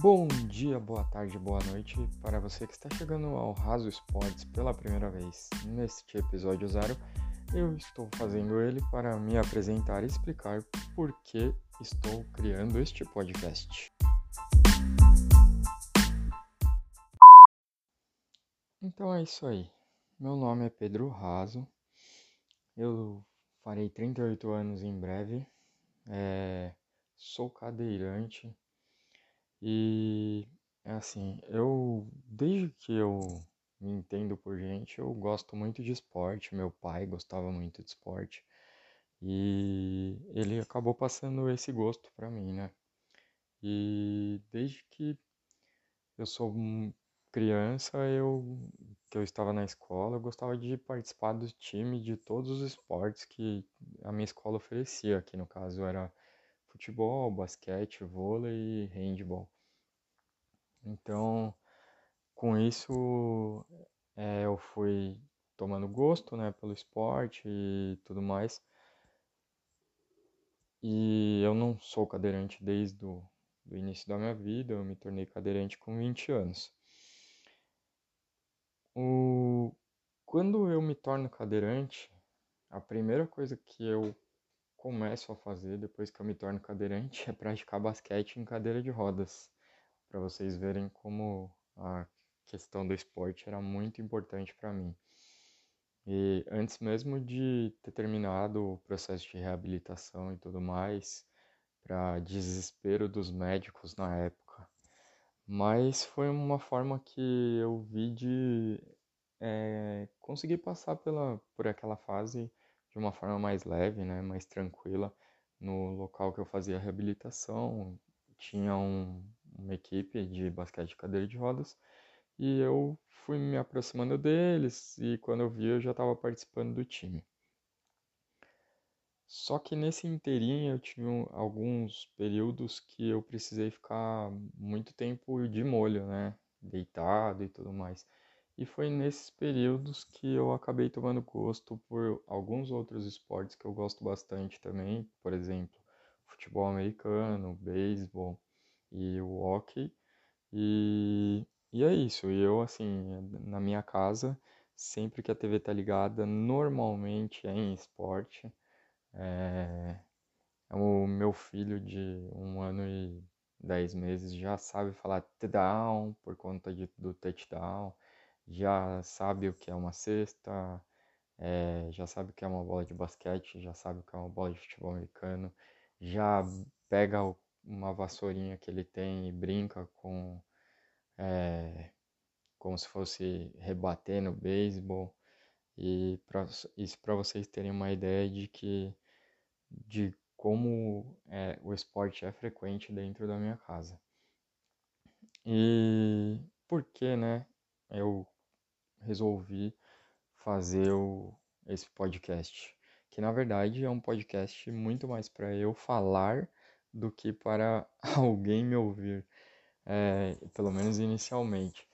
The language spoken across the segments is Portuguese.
Bom dia, boa tarde, boa noite para você que está chegando ao Raso Esportes pela primeira vez. Neste episódio zero, eu estou fazendo ele para me apresentar e explicar por que estou criando este podcast. Então é isso aí. Meu nome é Pedro Raso. Eu farei 38 anos em breve. É... Sou cadeirante e é assim, eu desde que eu me entendo por gente, eu gosto muito de esporte. Meu pai gostava muito de esporte e ele acabou passando esse gosto para mim, né? E desde que eu sou criança, eu que eu estava na escola, eu gostava de participar do time de todos os esportes que a minha escola oferecia, que no caso era futebol, basquete, vôlei e handball. Então, com isso, é, eu fui tomando gosto, né, pelo esporte e tudo mais. E eu não sou cadeirante desde o do início da minha vida, eu me tornei cadeirante com 20 anos. O... Quando eu me torno cadeirante, a primeira coisa que eu começo a fazer depois que eu me torno cadeirante é praticar basquete em cadeira de rodas, para vocês verem como a questão do esporte era muito importante para mim. E antes mesmo de ter terminado o processo de reabilitação e tudo mais, para desespero dos médicos na época. Mas foi uma forma que eu vi de é, conseguir passar pela, por aquela fase de uma forma mais leve, né, mais tranquila. No local que eu fazia reabilitação, tinha um, uma equipe de basquete de cadeira de rodas e eu fui me aproximando deles e quando eu vi eu já estava participando do time. Só que nesse inteirinho eu tive alguns períodos que eu precisei ficar muito tempo de molho, né? Deitado e tudo mais. E foi nesses períodos que eu acabei tomando gosto por alguns outros esportes que eu gosto bastante também, por exemplo, futebol americano, beisebol e o hockey. E, e é isso. E eu, assim, na minha casa, sempre que a TV tá ligada, normalmente é em esporte. É, o meu filho de um ano e dez meses já sabe falar touchdown por conta de, do touchdown já sabe o que é uma cesta, é, já sabe o que é uma bola de basquete, já sabe o que é uma bola de futebol americano, já pega uma vassourinha que ele tem e brinca com é, como se fosse rebater no beisebol. E pra, isso para vocês terem uma ideia de que de como é, o esporte é frequente dentro da minha casa. E por que né eu resolvi fazer o, esse podcast, que na verdade é um podcast muito mais para eu falar do que para alguém me ouvir, é, pelo menos inicialmente.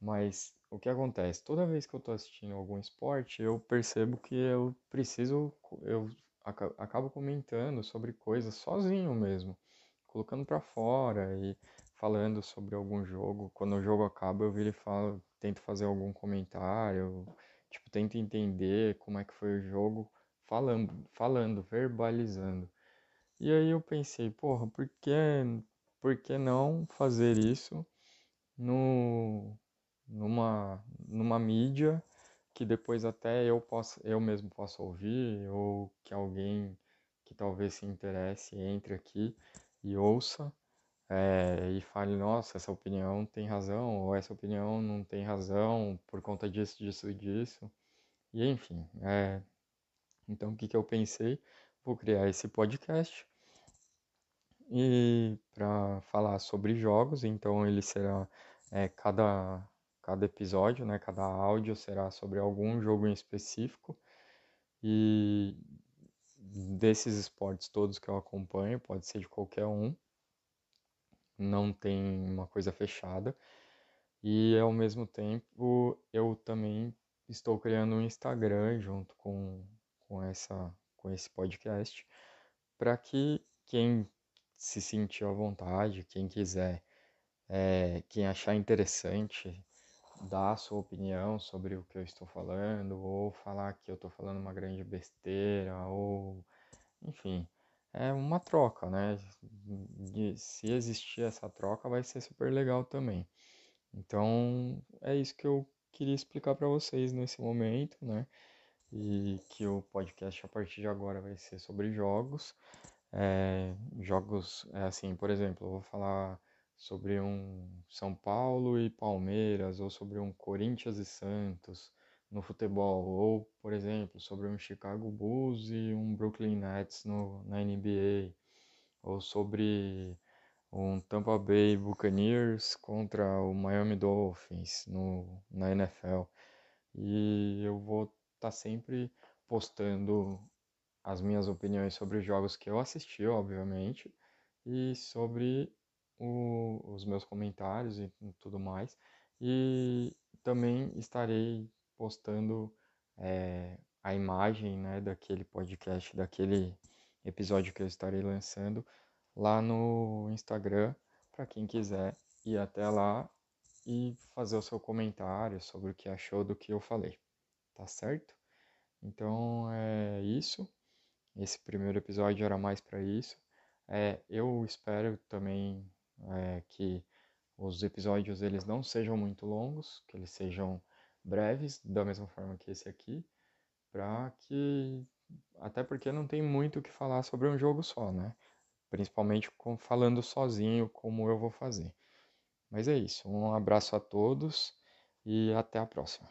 Mas o que acontece? Toda vez que eu estou assistindo algum esporte, eu percebo que eu preciso, eu acabo comentando sobre coisas sozinho mesmo, colocando para fora e falando sobre algum jogo. Quando o jogo acaba, eu viro e falo, tento fazer algum comentário, tipo, tento entender como é que foi o jogo, falando, falando, verbalizando. E aí eu pensei, porra, por que, por que não fazer isso no, numa, numa mídia que depois até eu possa, eu mesmo possa ouvir, ou que alguém que talvez se interesse entre aqui e ouça é, e fale, nossa, essa opinião tem razão, ou essa opinião não tem razão por conta disso, disso e disso. E enfim, é, então o que, que eu pensei? Vou criar esse podcast e para falar sobre jogos, então ele será é, cada, cada episódio, né, cada áudio será sobre algum jogo em específico e desses esportes todos que eu acompanho, pode ser de qualquer um não tem uma coisa fechada. E ao mesmo tempo eu também estou criando um Instagram junto com, com, essa, com esse podcast para que quem se sentir à vontade, quem quiser É, quem achar interessante, dar a sua opinião sobre o que eu estou falando, ou falar que eu estou falando uma grande besteira, ou enfim, é uma troca, né? De, se existir essa troca, vai ser super legal também. Então, é isso que eu queria explicar para vocês nesse momento, né? E que o podcast a partir de agora vai ser sobre jogos. É, jogos, é assim, por exemplo, eu vou falar sobre um São Paulo e Palmeiras, ou sobre um Corinthians e Santos no futebol, ou, por exemplo, sobre um Chicago Bulls e um Brooklyn Nets no, na NBA, ou sobre um Tampa Bay Buccaneers contra o Miami Dolphins no, na NFL. E eu vou estar tá sempre postando as minhas opiniões sobre os jogos que eu assisti, obviamente, e sobre o, os meus comentários e tudo mais. E também estarei postando é, a imagem né, daquele podcast, daquele episódio que eu estarei lançando lá no Instagram para quem quiser ir até lá e fazer o seu comentário sobre o que achou do que eu falei. Tá certo? Então é isso. Esse primeiro episódio era mais para isso. É, eu espero também é, que os episódios eles não sejam muito longos, que eles sejam breves, da mesma forma que esse aqui, para que até porque não tem muito o que falar sobre um jogo só, né? Principalmente com, falando sozinho, como eu vou fazer. Mas é isso. Um abraço a todos e até a próxima.